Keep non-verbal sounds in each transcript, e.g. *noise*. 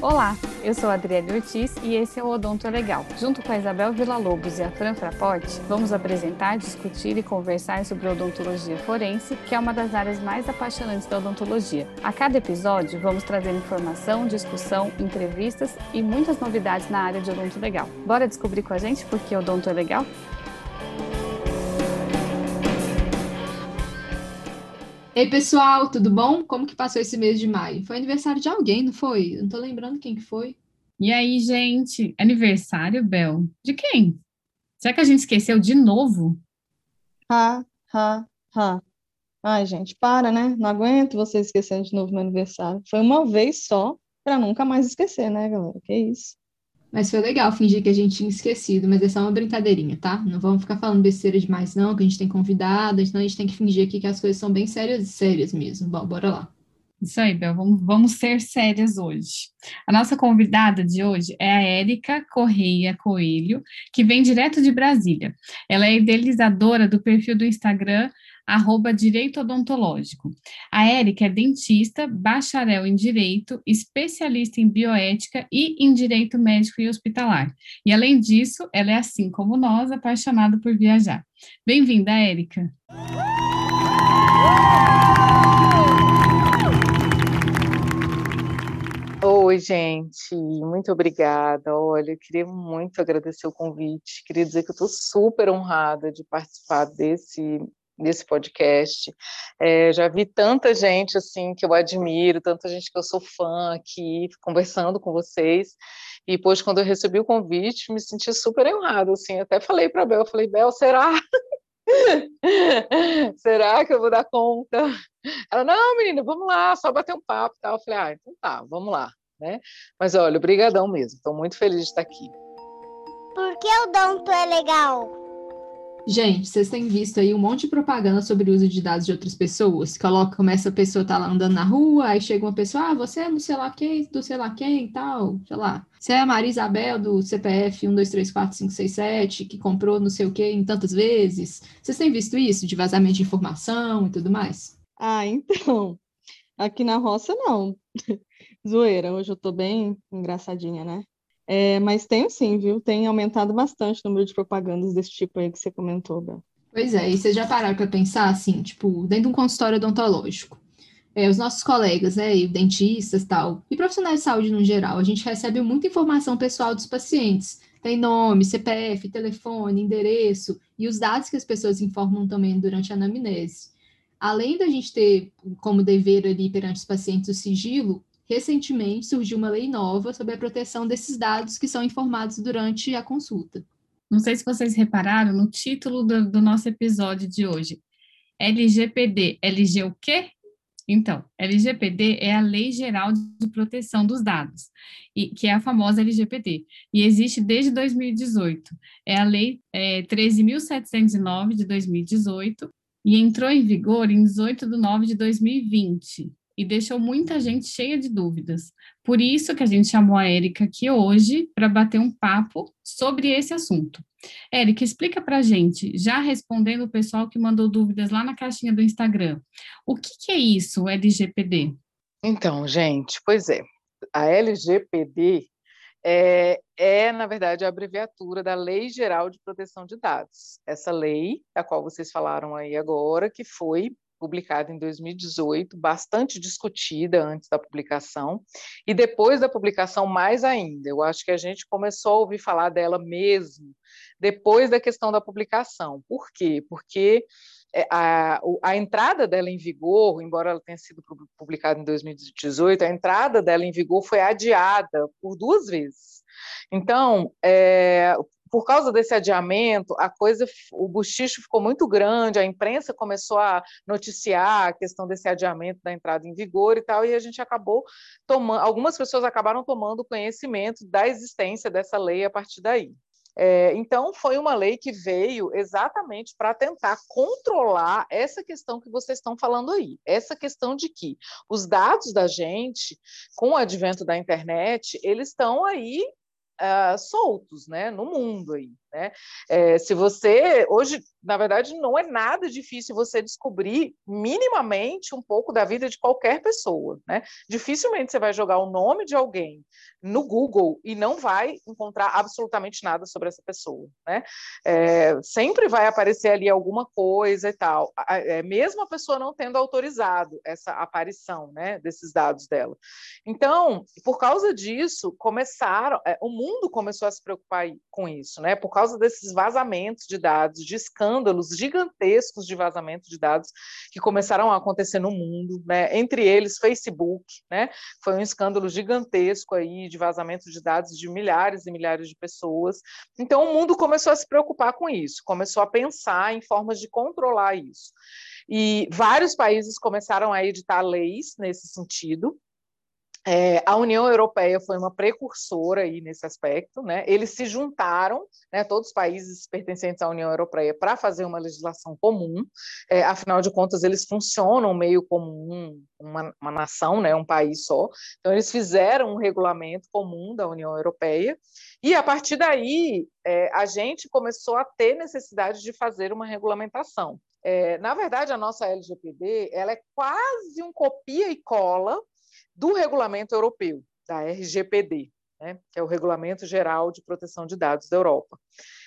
Olá, eu sou a Adriele Ortiz e esse é o Odonto Legal. Junto com a Isabel Villa-Lobos e a Fran Fraporte, vamos apresentar, discutir e conversar sobre odontologia forense, que é uma das áreas mais apaixonantes da odontologia. A cada episódio, vamos trazer informação, discussão, entrevistas e muitas novidades na área de odonto legal. Bora descobrir com a gente por que odonto é legal? Ei, pessoal, tudo bom? Como que passou esse mês de maio? Foi aniversário de alguém, não foi? Não tô lembrando quem que foi. E aí, gente? Aniversário, Bel? De quem? Será que a gente esqueceu de novo? Ha, ha, ha. Ai, gente, para, né? Não aguento vocês esquecendo de novo meu aniversário. Foi uma vez só, para nunca mais esquecer, né, galera? Que isso. Mas foi legal fingir que a gente tinha esquecido, mas é só uma brincadeirinha, tá? Não vamos ficar falando besteira demais, não, que a gente tem convidado, então a gente tem que fingir aqui que as coisas são bem sérias, sérias mesmo. Bom, bora lá. Isso aí, Bel, vamos, vamos ser sérias hoje. A nossa convidada de hoje é a Érica Correia Coelho, que vem direto de Brasília. Ela é idealizadora do perfil do Instagram arroba Direito Odontológico. A Érica é dentista, bacharel em Direito, especialista em bioética e em Direito Médico e Hospitalar. E, além disso, ela é, assim como nós, apaixonada por viajar. Bem-vinda, Érica. Oi, gente, muito obrigada. Olha, eu queria muito agradecer o convite, queria dizer que eu estou super honrada de participar desse nesse podcast. É, já vi tanta gente assim que eu admiro, tanta gente que eu sou fã aqui, conversando com vocês. E depois, quando eu recebi o convite, me senti super honrada, assim, até falei para Bel, falei, Bel, será? *laughs* será que eu vou dar conta? Ela, não, menina, vamos lá, só bater um papo tal. Eu falei, ah, então tá, vamos lá, né? Mas olha, obrigadão mesmo, estou muito feliz de estar aqui. Por que o Donto é legal? Gente, vocês têm visto aí um monte de propaganda sobre o uso de dados de outras pessoas. Coloca, começa a pessoa tá lá andando na rua, aí chega uma pessoa, ah, você é do sei lá quem, do sei lá quem e tal, sei lá. Você é a Maria Isabel do CPF 1234567, que comprou não sei o quê em tantas vezes. Vocês têm visto isso, de vazamento de informação e tudo mais? Ah, então. Aqui na roça, não. *laughs* Zoeira, hoje eu tô bem engraçadinha, né? É, mas tem sim, viu? Tem aumentado bastante o número de propagandas desse tipo aí que você comentou, Bel. Pois é, e vocês já pararam para pensar assim, tipo, dentro de um consultório odontológico, é, os nossos colegas, né, e dentistas tal, e profissionais de saúde no geral, a gente recebe muita informação pessoal dos pacientes. Tem nome, CPF, telefone, endereço e os dados que as pessoas informam também durante a anamnese. Além da gente ter como dever ali perante os pacientes o sigilo, recentemente surgiu uma lei nova sobre a proteção desses dados que são informados durante a consulta. Não sei se vocês repararam no título do, do nosso episódio de hoje. LGPD. LG o quê? Então, LGPD é a Lei Geral de Proteção dos Dados, e, que é a famosa LGPD, e existe desde 2018. É a Lei é, 13.709 de 2018 e entrou em vigor em 18 de nove de 2020 e deixou muita gente cheia de dúvidas. Por isso que a gente chamou a Érica aqui hoje para bater um papo sobre esse assunto. Érica, explica para a gente, já respondendo o pessoal que mandou dúvidas lá na caixinha do Instagram, o que, que é isso, LGPD? Então, gente, pois é, a LGPD é, é, na verdade, a abreviatura da Lei Geral de Proteção de Dados. Essa lei, da qual vocês falaram aí agora, que foi publicada em 2018, bastante discutida antes da publicação, e depois da publicação, mais ainda. Eu acho que a gente começou a ouvir falar dela mesmo depois da questão da publicação. Por quê? Porque é, a, a entrada dela em vigor, embora ela tenha sido publicada em 2018, a entrada dela em vigor foi adiada por duas vezes. Então, é, por causa desse adiamento, a coisa, o buchicho ficou muito grande, a imprensa começou a noticiar a questão desse adiamento da entrada em vigor e tal, e a gente acabou tomando, algumas pessoas acabaram tomando conhecimento da existência dessa lei a partir daí. É, então, foi uma lei que veio exatamente para tentar controlar essa questão que vocês estão falando aí. Essa questão de que os dados da gente, com o advento da internet, eles estão aí uh, soltos né, no mundo aí. Né? É, se você hoje na verdade, não é nada difícil você descobrir minimamente um pouco da vida de qualquer pessoa, né? Dificilmente você vai jogar o nome de alguém no Google e não vai encontrar absolutamente nada sobre essa pessoa, né? É, sempre vai aparecer ali alguma coisa e tal, é, mesmo a pessoa não tendo autorizado essa aparição, né, desses dados dela. Então, por causa disso, começaram, é, o mundo começou a se preocupar com isso, né? Por causa desses vazamentos de dados, de escândalos escândalos gigantescos de vazamento de dados que começaram a acontecer no mundo, né? entre eles Facebook, né? foi um escândalo gigantesco aí de vazamento de dados de milhares e milhares de pessoas. Então o mundo começou a se preocupar com isso, começou a pensar em formas de controlar isso. E vários países começaram a editar leis nesse sentido, é, a União Europeia foi uma precursora aí nesse aspecto, né? Eles se juntaram, né, todos os países pertencentes à União Europeia, para fazer uma legislação comum. É, afinal de contas, eles funcionam meio como um, uma, uma, nação, né, um país só. Então, eles fizeram um regulamento comum da União Europeia. E a partir daí, é, a gente começou a ter necessidade de fazer uma regulamentação. É, na verdade, a nossa LGPD ela é quase um copia e cola do regulamento europeu, da RGPD, né, que é o Regulamento Geral de Proteção de Dados da Europa.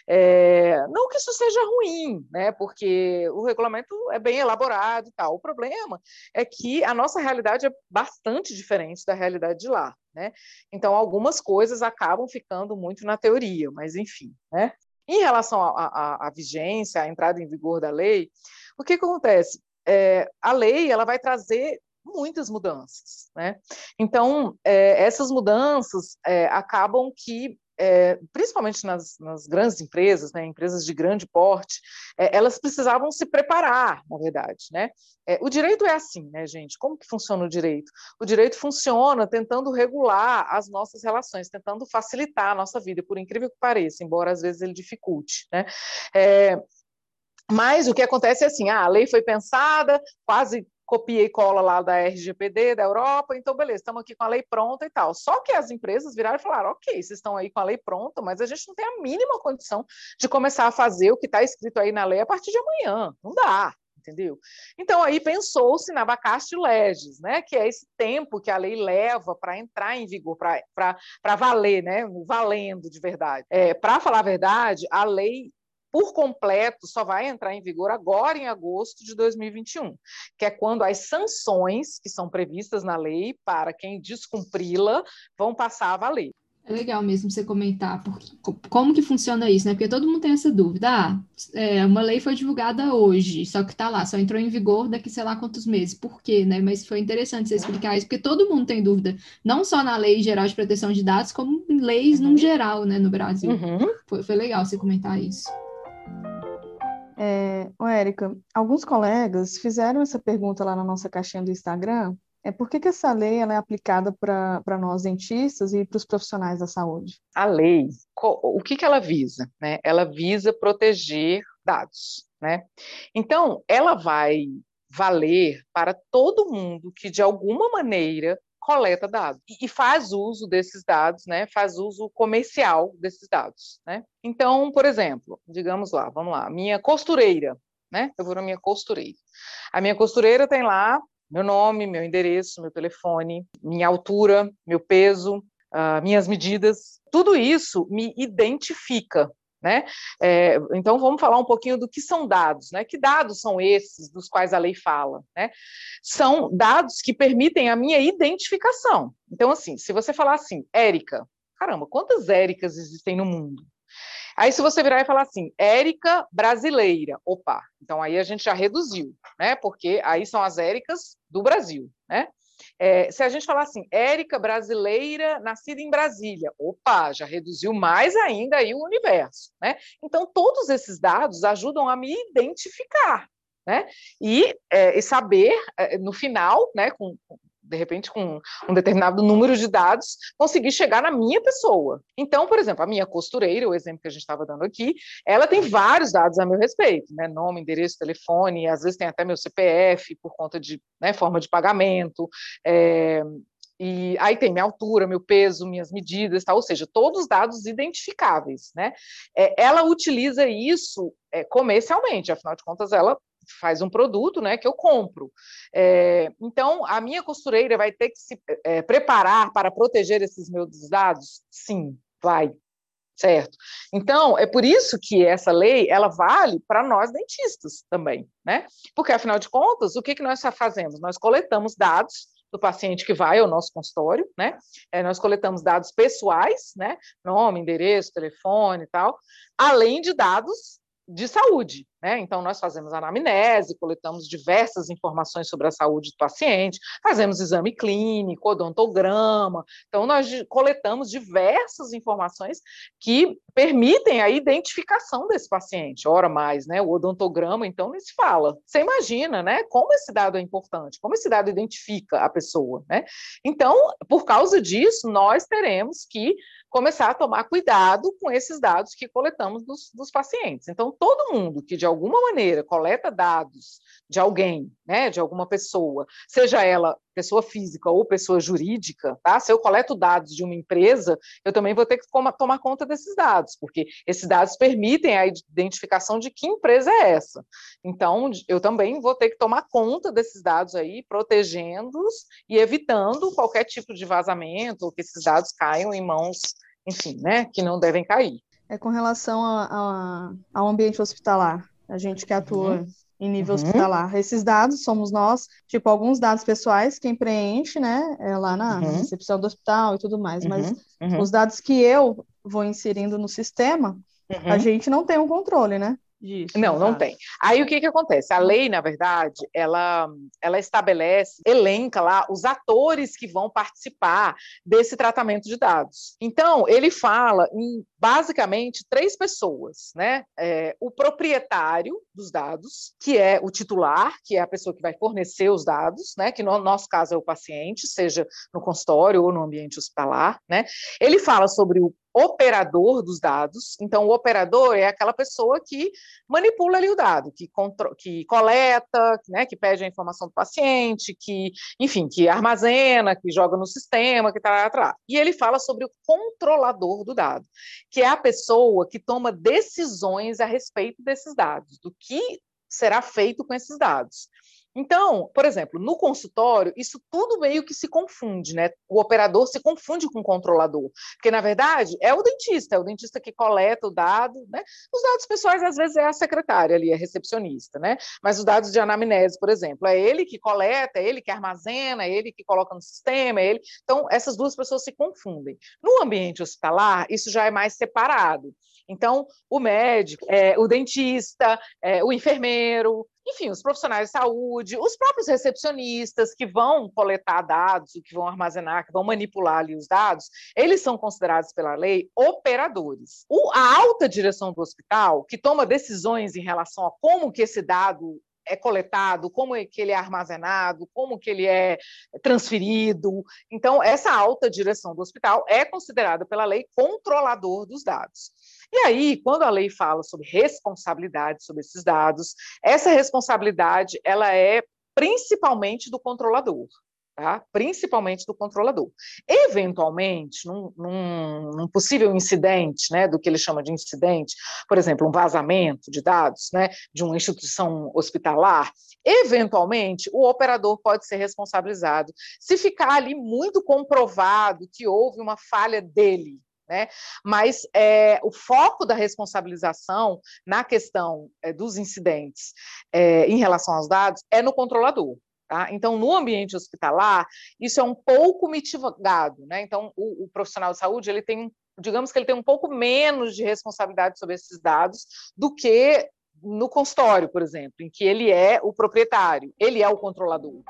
É, não que isso seja ruim, né, porque o regulamento é bem elaborado e tal. O problema é que a nossa realidade é bastante diferente da realidade de lá. Né? Então, algumas coisas acabam ficando muito na teoria, mas enfim. Né? Em relação à vigência, à entrada em vigor da lei, o que acontece? É, a lei ela vai trazer muitas mudanças. Né? Então, é, essas mudanças é, acabam que é, principalmente nas, nas, grandes empresas, né, empresas de grande porte, é, elas precisavam se preparar, na verdade, né? É, o direito é assim, né, gente? Como que funciona o direito? O direito funciona tentando regular as nossas relações, tentando facilitar a nossa vida, por incrível que pareça, embora às vezes ele dificulte, né? É, mas o que acontece é assim, ah, a lei foi pensada, quase copia e cola lá da RGPD da Europa, então beleza, estamos aqui com a lei pronta e tal. Só que as empresas viraram e falaram, ok, vocês estão aí com a lei pronta, mas a gente não tem a mínima condição de começar a fazer o que está escrito aí na lei a partir de amanhã. Não dá, entendeu? Então aí pensou-se na vacate legis, né, que é esse tempo que a lei leva para entrar em vigor, para valer, né, valendo de verdade. É, para falar a verdade, a lei por completo só vai entrar em vigor agora em agosto de 2021, que é quando as sanções que são previstas na lei para quem descumpri-la vão passar a valer. É legal mesmo você comentar porque, como que funciona isso, né? Porque todo mundo tem essa dúvida. Ah, é, uma lei foi divulgada hoje, só que tá lá, só entrou em vigor daqui sei lá quantos meses. Por quê, né? Mas foi interessante você explicar isso, porque todo mundo tem dúvida, não só na Lei Geral de Proteção de Dados, como em leis uhum. no geral, né, no Brasil. Uhum. Foi, foi legal você comentar isso. É, Érica, alguns colegas fizeram essa pergunta lá na nossa caixinha do Instagram. É por que, que essa lei é aplicada para nós dentistas e para os profissionais da saúde? A lei, o que, que ela visa? Né? Ela visa proteger dados. Né? Então, ela vai valer para todo mundo que, de alguma maneira, coleta dados e faz uso desses dados, né? Faz uso comercial desses dados, né? Então, por exemplo, digamos lá, vamos lá, minha costureira, né? Eu vou na minha costureira. A minha costureira tem lá meu nome, meu endereço, meu telefone, minha altura, meu peso, uh, minhas medidas. Tudo isso me identifica, né? É, então, vamos falar um pouquinho do que são dados. Né? Que dados são esses dos quais a lei fala? Né? São dados que permitem a minha identificação. Então, assim, se você falar assim, Érica, caramba, quantas Éricas existem no mundo? Aí, se você virar e falar assim, Érica brasileira, opa, então aí a gente já reduziu, né? Porque aí são as Éricas do Brasil, né? É, se a gente falar assim, Érica brasileira, nascida em Brasília, opa, já reduziu mais ainda aí o universo, né? Então, todos esses dados ajudam a me identificar, né? E, é, e saber, é, no final, né, com, de repente, com um determinado número de dados, conseguir chegar na minha pessoa. Então, por exemplo, a minha costureira, o exemplo que a gente estava dando aqui, ela tem vários dados a meu respeito, né? Nome, endereço, telefone, às vezes tem até meu CPF por conta de né, forma de pagamento. É, E aí tem minha altura, meu peso, minhas medidas, ou seja, todos os dados identificáveis, né? É, ela utiliza isso é, comercialmente, afinal de contas, ela faz um produto, né, que eu compro. É, então, a minha costureira vai ter que se é, preparar para proteger esses meus dados? Sim, vai. Certo. Então, é por isso que essa lei ela vale para nós dentistas também, né? Porque, afinal de contas, o que, que nós fazemos? Nós coletamos dados do paciente que vai ao nosso consultório, né? É, nós coletamos dados pessoais, né? Nome, endereço, telefone e tal, além de dados de saúde, né? Então, nós fazemos anamnese, coletamos diversas informações sobre a saúde do paciente, fazemos exame clínico, odontograma. Então, nós coletamos diversas informações que permitem a identificação desse paciente. Ora mais, né? O odontograma, então, nem se fala. Você imagina, né? Como esse dado é importante, como esse dado identifica a pessoa, né? Então, por causa disso, nós teremos que começar a tomar cuidado com esses dados que coletamos dos, dos, pacientes. Então, todo mundo que de alguma maneira coleta dados de alguém, né, de alguma pessoa, seja ela pessoa física ou pessoa jurídica, tá? Se eu coleto dados de uma empresa, eu também vou ter que tomar conta desses dados, porque esses dados permitem a identificação de que empresa é essa. Então, eu também vou ter que tomar conta desses dados aí, protegendo-os e evitando qualquer tipo de vazamento ou que esses dados caiam em mãos, enfim, né, que não devem cair. É com relação a, a, ao ambiente hospitalar, a gente que atua uhum em nível uhum. hospitalar. Esses dados somos nós, tipo, alguns dados pessoais, quem preenche, né, é lá na uhum. recepção do hospital e tudo mais, uhum. mas uhum. os dados que eu vou inserindo no sistema, a uhum. gente não tem um controle, né? Disso, não, não tem. Aí o que, que acontece? A lei, na verdade, ela, ela estabelece, elenca lá os atores que vão participar desse tratamento de dados. Então, ele fala em basicamente três pessoas, né? É, o proprietário dos dados, que é o titular, que é a pessoa que vai fornecer os dados, né? Que no nosso caso é o paciente, seja no consultório ou no ambiente hospitalar, né? Ele fala sobre o operador dos dados. Então, o operador é aquela pessoa que manipula ali o dado, que, que coleta, né, que pede a informação do paciente, que, enfim, que armazena, que joga no sistema, que tá atrás. E ele fala sobre o controlador do dado, que é a pessoa que toma decisões a respeito desses dados, do que será feito com esses dados. Então, por exemplo, no consultório, isso tudo meio que se confunde, né? O operador se confunde com o controlador, porque na verdade é o dentista, é o dentista que coleta o dado, né? Os dados pessoais às vezes é a secretária ali, a recepcionista, né? Mas os dados de anamnese, por exemplo, é ele que coleta, é ele que armazena, é ele que coloca no sistema, é ele. Então, essas duas pessoas se confundem. No ambiente hospitalar, isso já é mais separado. Então, o médico, é, o dentista, é, o enfermeiro, enfim, os profissionais de saúde, os próprios recepcionistas que vão coletar dados, que vão armazenar, que vão manipular ali os dados, eles são considerados pela lei operadores. O, a alta direção do hospital, que toma decisões em relação a como que esse dado é coletado, como é que ele é armazenado, como que ele é transferido. Então, essa alta direção do hospital é considerada pela lei controlador dos dados. E aí, quando a lei fala sobre responsabilidade sobre esses dados, essa responsabilidade ela é principalmente do controlador. Tá? principalmente do controlador. Eventualmente, num, num, num, possível incidente, né, do que ele chama de incidente, por exemplo, um vazamento de dados né, de uma instituição hospitalar, eventualmente o operador pode ser responsabilizado se ficar ali muito comprovado que houve uma falha dele, né? Mas é, o foco da responsabilização na questão é, dos incidentes é, em relação aos dados é no controlador. Tá? Então, no ambiente hospitalar, isso é um pouco mitigado. Né? Então, o, o profissional de saúde ele tem, digamos que ele tem um pouco menos de responsabilidade sobre esses dados do que no consultório, por exemplo, em que ele é o proprietário, ele é o controlador.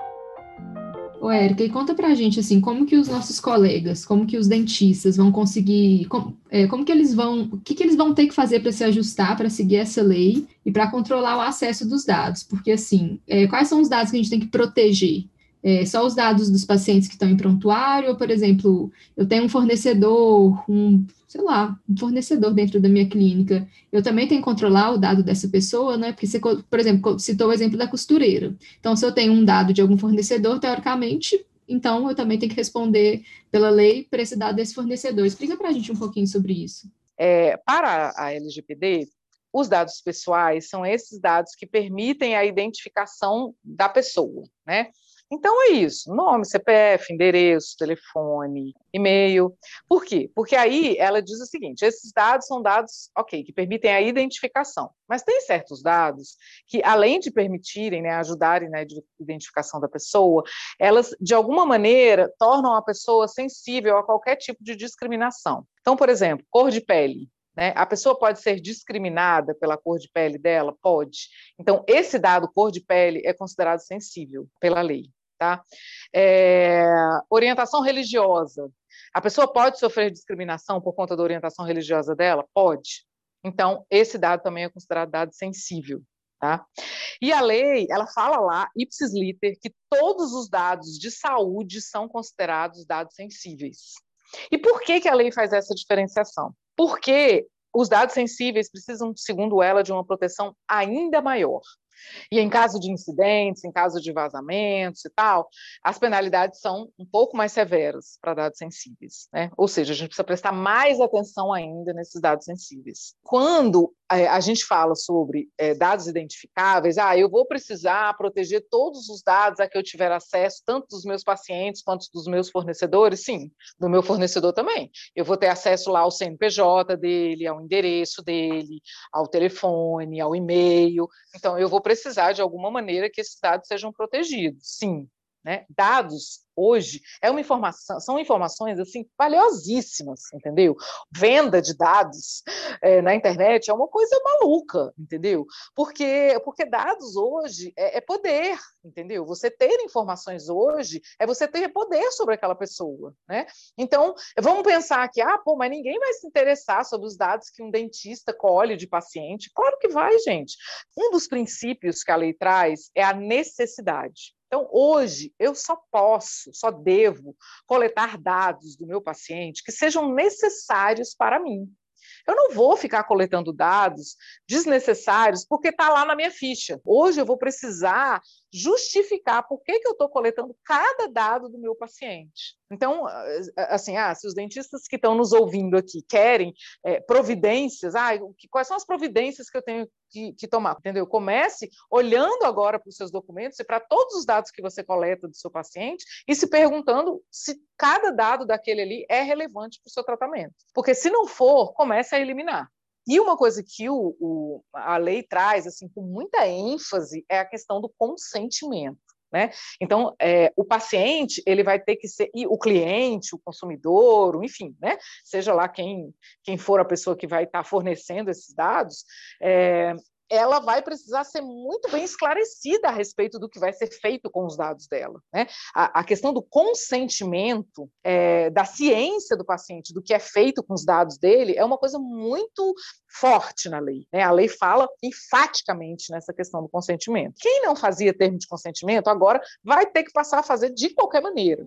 Ô, Érica, e conta pra gente, assim, como que os nossos colegas, como que os dentistas vão conseguir, como, é, como que eles vão, o que que eles vão ter que fazer para se ajustar, para seguir essa lei e para controlar o acesso dos dados? Porque, assim, é, quais são os dados que a gente tem que proteger? É, só os dados dos pacientes que estão em prontuário, ou, por exemplo, eu tenho um fornecedor, um sei lá, um fornecedor dentro da minha clínica, eu também tenho que controlar o dado dessa pessoa, né? Porque você, por exemplo, citou o exemplo da costureira. Então, se eu tenho um dado de algum fornecedor, teoricamente, então eu também tenho que responder pela lei por esse dado desse fornecedor. Explica para a gente um pouquinho sobre isso. É, para a LGPD, os dados pessoais são esses dados que permitem a identificação da pessoa, né? Então é isso: nome, CPF, endereço, telefone, e-mail. Por quê? Porque aí ela diz o seguinte: esses dados são dados, ok, que permitem a identificação. Mas tem certos dados que, além de permitirem, né, ajudarem na identificação da pessoa, elas, de alguma maneira, tornam a pessoa sensível a qualquer tipo de discriminação. Então, por exemplo, cor de pele. Né? A pessoa pode ser discriminada pela cor de pele dela? Pode. Então, esse dado, cor de pele, é considerado sensível pela lei. Tá? É, orientação religiosa. A pessoa pode sofrer discriminação por conta da orientação religiosa dela? Pode. Então, esse dado também é considerado dado sensível. Tá? E a lei, ela fala lá, ipsis liter, que todos os dados de saúde são considerados dados sensíveis. E por que, que a lei faz essa diferenciação? Porque os dados sensíveis precisam, segundo ela, de uma proteção ainda maior. E em caso de incidentes, em caso de vazamentos e tal, as penalidades são um pouco mais severas para dados sensíveis, né? Ou seja, a gente precisa prestar mais atenção ainda nesses dados sensíveis. Quando a gente fala sobre é, dados identificáveis, ah, eu vou precisar proteger todos os dados a que eu tiver acesso, tanto dos meus pacientes quanto dos meus fornecedores, sim, do meu fornecedor também. Eu vou ter acesso lá ao CNPJ dele, ao endereço dele, ao telefone, ao e-mail. Então, eu vou precisar, de alguma maneira, que esses dados sejam protegidos, sim. Né? Dados hoje é uma informação, são informações assim valiosíssimas, entendeu? Venda de dados é, na internet é uma coisa maluca, entendeu? Porque porque dados hoje é, é, poder, entendeu? Você ter informações hoje é você ter poder sobre aquela pessoa, né? Então vamos pensar que ah, pô, mas ninguém vai se interessar sobre os dados que um dentista colhe de paciente. Claro que vai, gente. Um dos princípios que a lei traz é a necessidade. Então, hoje, eu só posso, só devo coletar dados do meu paciente que sejam necessários para mim. Eu não vou ficar coletando dados desnecessários porque está lá na minha ficha. Hoje eu vou precisar justificar por que, que eu estou coletando cada dado do meu paciente. Então, assim, ah, se os dentistas que estão nos ouvindo aqui querem é, providências, ah, quais são as providências que eu tenho que, que tomar? Entendeu? Comece olhando agora para os seus documentos e para todos os dados que você coleta do seu paciente e se perguntando se cada dado daquele ali é relevante para o seu tratamento. Porque se não for, comece a eliminar. E uma coisa que o, o, a lei traz assim com muita ênfase é a questão do consentimento. Né? Então, é, o paciente ele vai ter que ser, o cliente, o consumidor, enfim, né? seja lá quem, quem for a pessoa que vai estar fornecendo esses dados, é, ela vai precisar ser muito bem esclarecida a respeito do que vai ser feito com os dados dela. Né? A, a questão do consentimento, é, da ciência do paciente, do que é feito com os dados dele, é uma coisa muito forte na lei. Né? A lei fala enfaticamente nessa questão do consentimento. Quem não fazia termo de consentimento, agora vai ter que passar a fazer de qualquer maneira.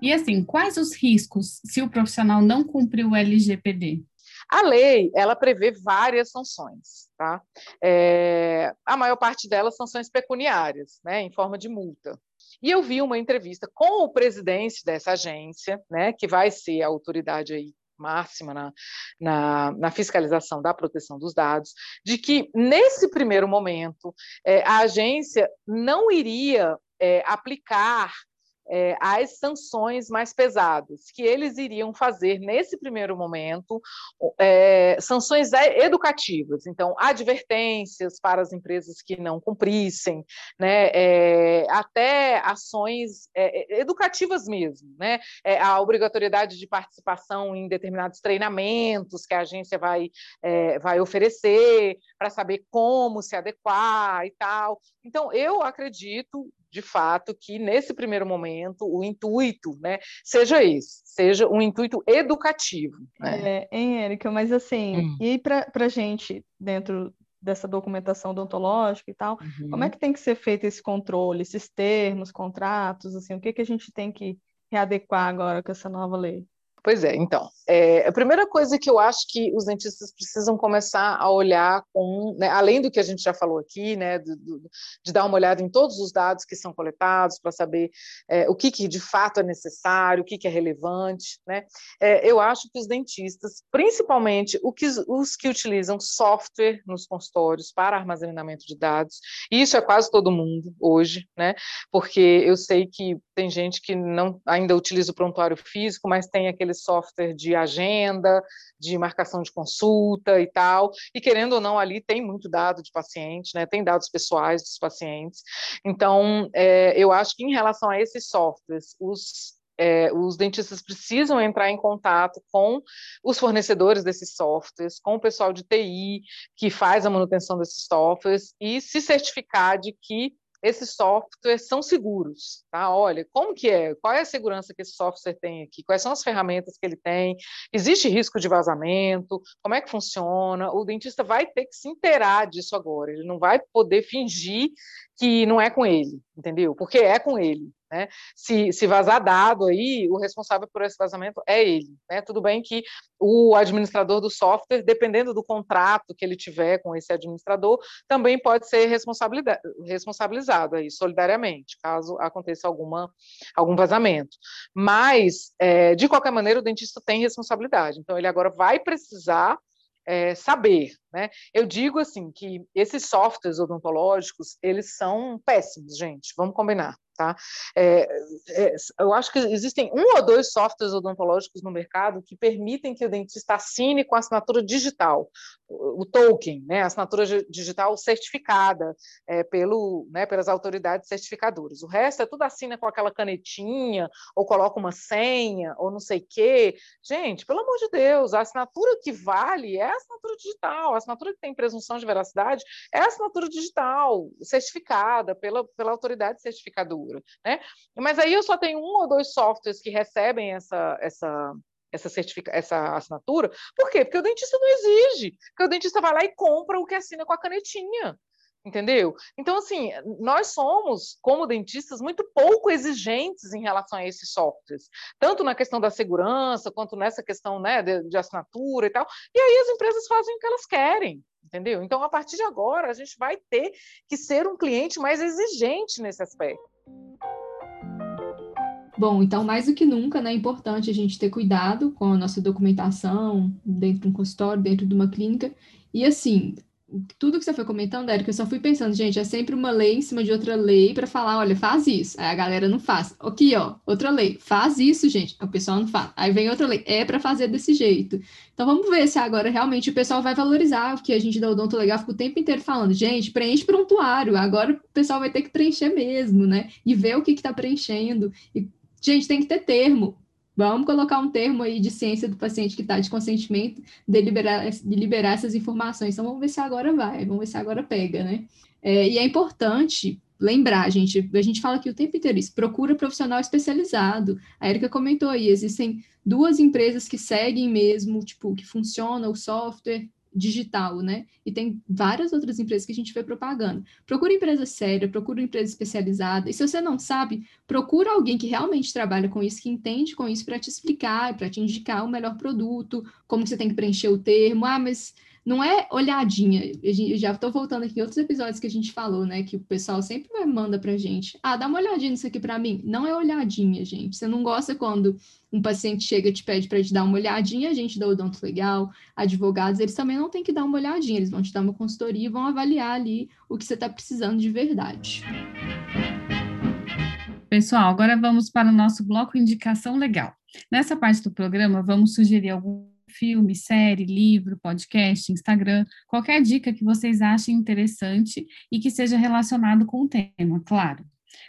E assim, quais os riscos se o profissional não cumprir o LGPD? A lei, ela prevê várias sanções, tá? É, a maior parte delas sanções pecuniárias, né, em forma de multa. E eu vi uma entrevista com o presidente dessa agência, né, que vai ser a autoridade aí máxima na, na, na, fiscalização da proteção dos dados, de que, nesse primeiro momento, é, a agência não iria é, aplicar é, as sanções mais pesadas, que eles iriam fazer nesse primeiro momento é, sanções educativas, então advertências para as empresas que não cumprissem, né, é, até ações é, educativas mesmo, né, é, a obrigatoriedade de participação em determinados treinamentos que a agência vai, é, vai oferecer para saber como se adequar e tal. Então, eu acredito de fato, que nesse primeiro momento o intuito né, seja esse, seja um intuito educativo. Né? É, hein, Érica, mas assim, hum. e para a gente, dentro dessa documentação odontológica e tal, uhum. como é que tem que ser feito esse controle, esses termos, contratos, assim, o que, que a gente tem que readequar agora com essa nova lei? Pois é, então, é, a primeira coisa que eu acho que os dentistas precisam começar a olhar com, né, além do que a gente já falou aqui, né, do, do, de dar uma olhada em todos os dados que são coletados para saber é, o que, que, de fato é necessário, o que, que é relevante, né, é, eu acho que os dentistas, principalmente que, os que utilizam software nos consultórios para armazenamento de dados, e isso é quase todo mundo hoje, né, porque eu sei que tem gente que não ainda utiliza o prontuário físico, mas tem aquele software de agenda, de marcação de consulta e tal, e querendo ou não, ali tem muito dado de paciente, né? Tem dados pessoais dos pacientes. Então, é, eu acho que em relação a esses softwares, os é, os dentistas precisam entrar em contato com os fornecedores desses softwares, com o pessoal de TI que faz a manutenção desses softwares e se certificar de que esses softwares são seguros, tá? Olha, como que é? Qual é a segurança que esse software tem aqui? Quais são as ferramentas que ele tem? Existe risco de vazamento? Como é que funciona? O dentista vai ter que se inteirar disso agora. Ele não vai poder fingir que não é com ele, entendeu? Porque é com ele. Né? Se, se vazar dado aí, o responsável por esse vazamento é ele. Né? Tudo bem que o administrador do software, dependendo do contrato que ele tiver com esse administrador, também pode ser responsabilizado aí, solidariamente, caso aconteça alguma, algum vazamento. Mas, é, de qualquer maneira, o dentista tem responsabilidade. Então, ele agora vai precisar é, saber, né? Eu digo assim que esses softwares odontológicos eles são péssimos, gente. Vamos combinar. Tá? É, é, eu acho que existem um ou dois softwares odontológicos no mercado que permitem que o dentista assine com assinatura digital, o, token, né, assinatura digital certificada é, pelo, né, pelas autoridades certificadoras. O resto é tudo assina com aquela canetinha, ou coloca uma senha, ou não sei o quê. Gente, pelo amor de Deus, a assinatura que vale é a assinatura digital, a assinatura que tem presunção de veracidade é a assinatura digital, certificada pela, pela autoridade certificadora né? Mas aí eu só tenho um ou dois softwares que recebem essa, essa, essa, certifica, essa assinatura. Por quê? Porque o dentista não exige. Porque o dentista vai lá e compra o que assina com a canetinha. Entendeu? Então, assim, nós somos, como dentistas, muito pouco exigentes em relação a esses softwares, tanto na questão da segurança, quanto nessa questão né, de, de assinatura e tal. E aí as empresas fazem o que elas querem entendeu? Então, a partir de agora, a gente vai ter que ser um cliente mais exigente nesse aspecto. Bom, então mais do que nunca, né, é importante a gente ter cuidado com a nossa documentação dentro de um consultório, dentro de uma clínica. E assim, tudo que você foi comentando, Érica, eu só fui pensando, gente, é sempre uma lei em cima de outra lei para falar, olha, faz isso. Aí a galera não faz. Aqui, ó, outra lei, faz isso, gente. O pessoal não faz. Aí vem outra lei, é para fazer desse jeito. Então vamos ver se agora realmente o pessoal vai valorizar o que a gente da Odonto Legal fica o tempo inteiro falando, gente, preenche prontuário. Agora o pessoal vai ter que preencher mesmo, né? E ver o que está preenchendo. E Gente, tem que ter termo. Vamos colocar um termo aí de ciência do paciente que está de consentimento de liberar, de liberar essas informações. Então, vamos ver se agora vai, vamos ver se agora pega, né? É, e é importante lembrar, gente, a gente fala aqui o tempo inteiro isso, procura profissional especializado. A Erika comentou aí, existem duas empresas que seguem mesmo, tipo, que funciona o software, digital, né? E tem várias outras empresas que a gente vê propaganda. Procura empresa séria, procura empresa especializada. E se você não sabe, procura alguém que realmente trabalha com isso, que entende com isso para te explicar, para te indicar o melhor produto, como você tem que preencher o termo. Ah, mas não é olhadinha. Eu já estou voltando aqui em outros episódios que a gente falou, né? Que o pessoal sempre manda pra gente. Ah, dá uma olhadinha nisso aqui para mim. Não é olhadinha, gente. Você não gosta quando um paciente chega e te pede para te dar uma olhadinha, a gente dá odonto legal, advogados, eles também não têm que dar uma olhadinha, eles vão te dar uma consultoria e vão avaliar ali o que você está precisando de verdade. Pessoal, agora vamos para o nosso bloco indicação legal. Nessa parte do programa, vamos sugerir algum filme, série, livro, podcast, Instagram, qualquer dica que vocês achem interessante e que seja relacionado com o tema, claro.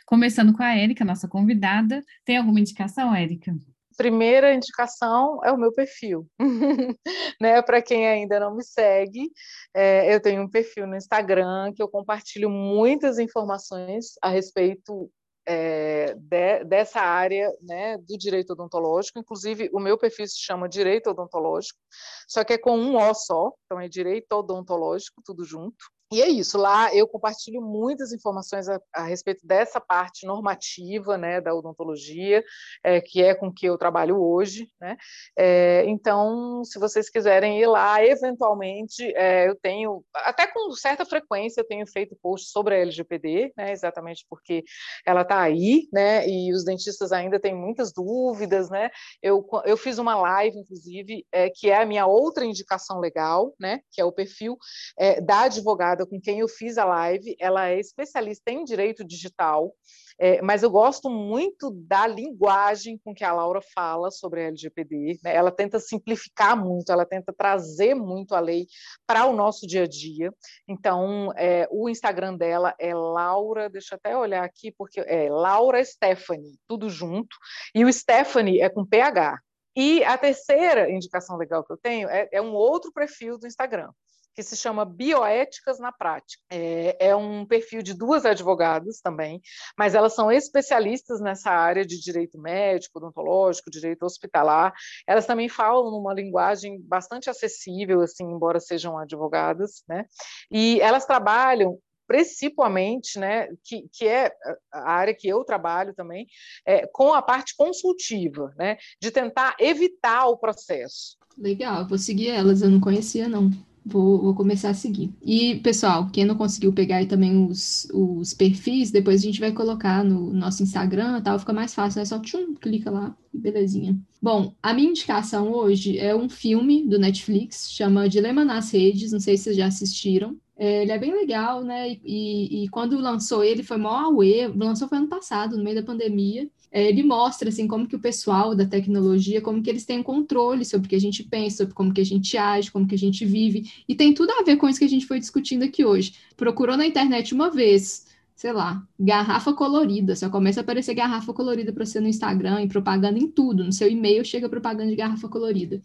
Começando com a Érica, nossa convidada. Tem alguma indicação, Érica? Primeira indicação é o meu perfil. *laughs* né? Para quem ainda não me segue, é, eu tenho um perfil no Instagram que eu compartilho muitas informações a respeito é, de, dessa área né, do direito odontológico. Inclusive, o meu perfil se chama Direito Odontológico, só que é com um O só, então é Direito Odontológico, tudo junto. E é isso, lá eu compartilho muitas informações a, a respeito dessa parte normativa né, da odontologia, é, que é com que eu trabalho hoje. Né? É, então, se vocês quiserem ir lá, eventualmente, é, eu tenho, até com certa frequência, eu tenho feito posts sobre a LGPD, né, exatamente porque ela está aí, né, e os dentistas ainda têm muitas dúvidas. Né? Eu, eu fiz uma live, inclusive, é, que é a minha outra indicação legal, né, que é o perfil é, da advogada com quem eu fiz a live, ela é especialista em direito digital, é, mas eu gosto muito da linguagem com que a Laura fala sobre a LGPD. Né? Ela tenta simplificar muito, ela tenta trazer muito a lei para o nosso dia a dia. Então, é, o Instagram dela é Laura, deixa eu até olhar aqui, porque é Laura Stephanie, tudo junto, e o Stephanie é com PH. E a terceira indicação legal que eu tenho é, é um outro perfil do Instagram, que se chama Bioéticas na Prática. É, é, um perfil de duas advogadas também, mas elas são especialistas nessa área de direito médico, odontológico, direito hospitalar. Elas também falam numa linguagem bastante acessível, assim, embora sejam advogadas, né? E elas trabalham principalmente, né, que, que é a área que eu trabalho também, é, com a parte consultiva, né, de tentar evitar o processo. Legal, vou seguir elas, eu não conhecia, não. Vou, vou, começar a seguir. E, pessoal, quem não conseguiu pegar também os, os perfis, depois a gente vai colocar no nosso Instagram e tal, fica mais fácil, é só tchum, clica lá e belezinha. Bom, a minha indicação hoje é um filme do Netflix, chama Dilema nas Redes, não sei se vocês já assistiram. É, ele é bem legal, né? E, e, quando lançou ele, foi mó auê, lançou foi ano passado, no meio da pandemia. É, ele mostra, assim, como que o pessoal da tecnologia, como que eles têm controle sobre o que a gente pensa, sobre como que a gente age, como que a gente vive. E tem tudo a ver com isso que a gente foi discutindo aqui hoje. Procurou na internet uma vez, sei lá, garrafa colorida, só começa a aparecer garrafa colorida para você no Instagram e propaganda em tudo. No seu e-mail chega propaganda de garrafa colorida.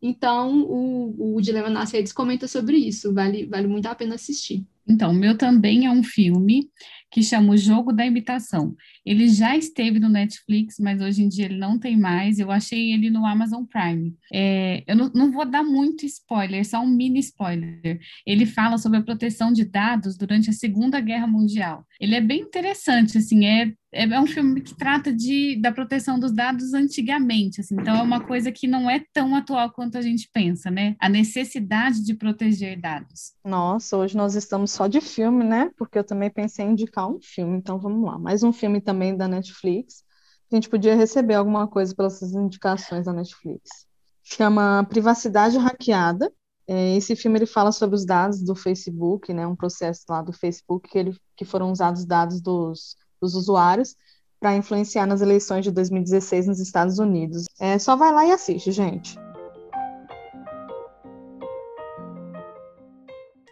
Então, o, o Dilema nas Redes comenta sobre isso, vale, vale muito a pena assistir. Então, o meu também é um filme que chama O Jogo da Imitação. Ele já esteve no Netflix, mas hoje em dia ele não tem mais. Eu achei ele no Amazon Prime. É, eu não, não, vou dar muito spoiler, só um mini spoiler. Ele fala sobre a proteção de dados durante a Segunda Guerra Mundial. Ele é bem interessante, assim, é, é, é um filme que trata de, da proteção dos dados antigamente, assim, então é uma coisa que não é tão atual quanto a gente pensa, né? A necessidade de proteger dados. Nossa, hoje nós estamos só de filme, né? Porque eu também pensei em indicar um filme, então vamos lá. Mais um filme também da Netflix. A gente podia receber alguma coisa pelas indicações da Netflix. Chama Privacidade Hackeada. É, esse filme ele fala sobre os dados do Facebook, né? Um processo lá do Facebook que, ele, que foram usados dados dos, dos usuários para influenciar nas eleições de 2016 nos Estados Unidos. É, só vai lá e assiste, gente.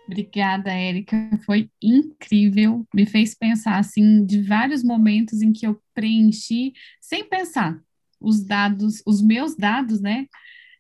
Obrigada, Érica. Foi incrível. Me fez pensar assim de vários momentos em que eu preenchi sem pensar os dados, os meus dados, né?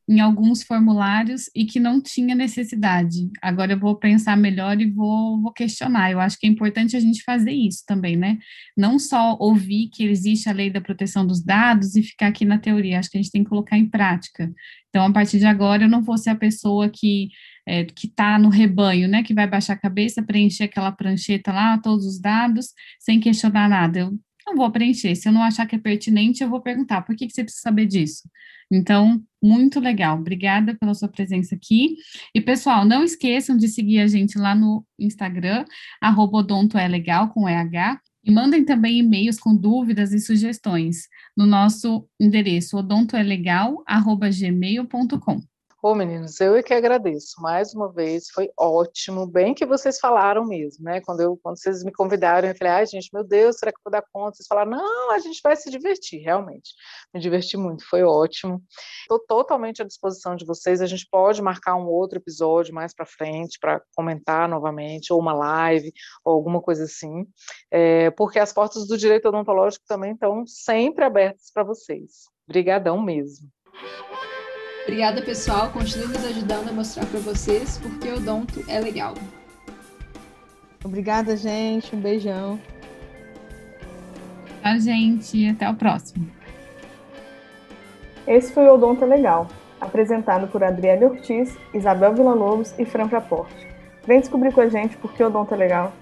Em alguns formulários e que não tinha necessidade. Agora eu vou pensar melhor e vou, vou questionar. Eu acho que é importante a gente fazer isso também, né? Não só ouvir que existe a lei da proteção dos dados e ficar aqui na teoria. Acho que a gente tem que colocar em prática. Então, a partir de agora, eu não vou ser a pessoa que é, que está no rebanho, né, que vai baixar a cabeça, preencher aquela prancheta lá, todos os dados, sem questionar nada. Eu não vou preencher. Se eu não achar que é pertinente, eu vou perguntar, por que, que você precisa saber disso? Então, muito legal. Obrigada pela sua presença aqui. E, pessoal, não esqueçam de seguir a gente lá no Instagram, arroba odonto é com EH, e mandem também e-mails com dúvidas e sugestões no nosso endereço odontoelegal.gmail.com. Ô, meninos, eu é que agradeço mais uma vez, foi ótimo, bem que vocês falaram mesmo, né? Quando, eu, quando vocês me convidaram, eu falei, ai, gente, meu Deus, será que eu vou dar conta? Vocês falaram, não, a gente vai se divertir, realmente. Me diverti muito, foi ótimo. Estou totalmente à disposição de vocês, a gente pode marcar um outro episódio mais para frente para comentar novamente, ou uma live, ou alguma coisa assim, é, porque as portas do direito odontológico também estão sempre abertas para vocês. Obrigadão mesmo. Obrigada, pessoal. Continue nos ajudando a mostrar para vocês porque o Odonto é legal. Obrigada, gente. Um beijão. Tchau, gente. Até o próximo. Esse foi o Odonto é Legal, apresentado por Adriele Ortiz, Isabel Villa-Lobos e Fran Praporte. Vem descobrir com a gente por que o odonto é legal.